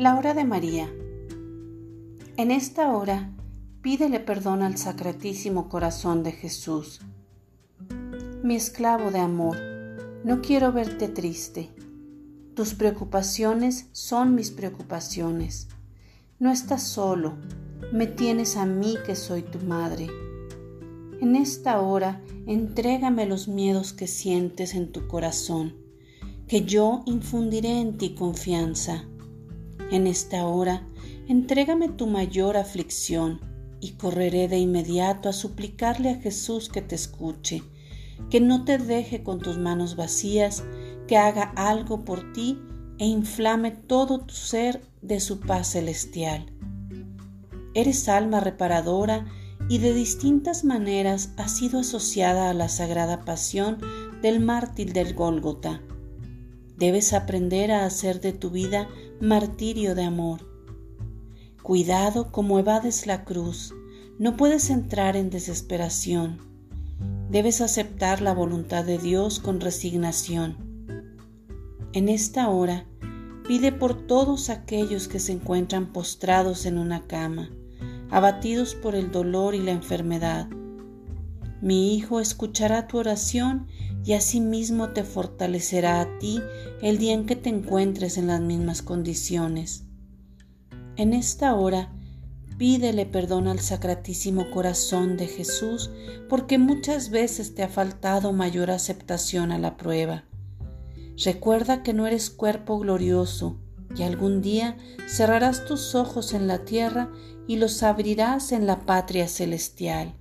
La hora de María. En esta hora, pídele perdón al Sacratísimo Corazón de Jesús. Mi esclavo de amor, no quiero verte triste. Tus preocupaciones son mis preocupaciones. No estás solo, me tienes a mí que soy tu madre. En esta hora, entrégame los miedos que sientes en tu corazón, que yo infundiré en ti confianza en esta hora, entrégame tu mayor aflicción y correré de inmediato a suplicarle a Jesús que te escuche, que no te deje con tus manos vacías, que haga algo por ti e inflame todo tu ser de su paz celestial. Eres alma reparadora y de distintas maneras has sido asociada a la sagrada pasión del mártir del Gólgota Debes aprender a hacer de tu vida martirio de amor. Cuidado como evades la cruz. No puedes entrar en desesperación. Debes aceptar la voluntad de Dios con resignación. En esta hora, pide por todos aquellos que se encuentran postrados en una cama, abatidos por el dolor y la enfermedad. Mi Hijo escuchará tu oración y asimismo te fortalecerá a ti el día en que te encuentres en las mismas condiciones. En esta hora, pídele perdón al Sacratísimo Corazón de Jesús porque muchas veces te ha faltado mayor aceptación a la prueba. Recuerda que no eres cuerpo glorioso y algún día cerrarás tus ojos en la tierra y los abrirás en la patria celestial.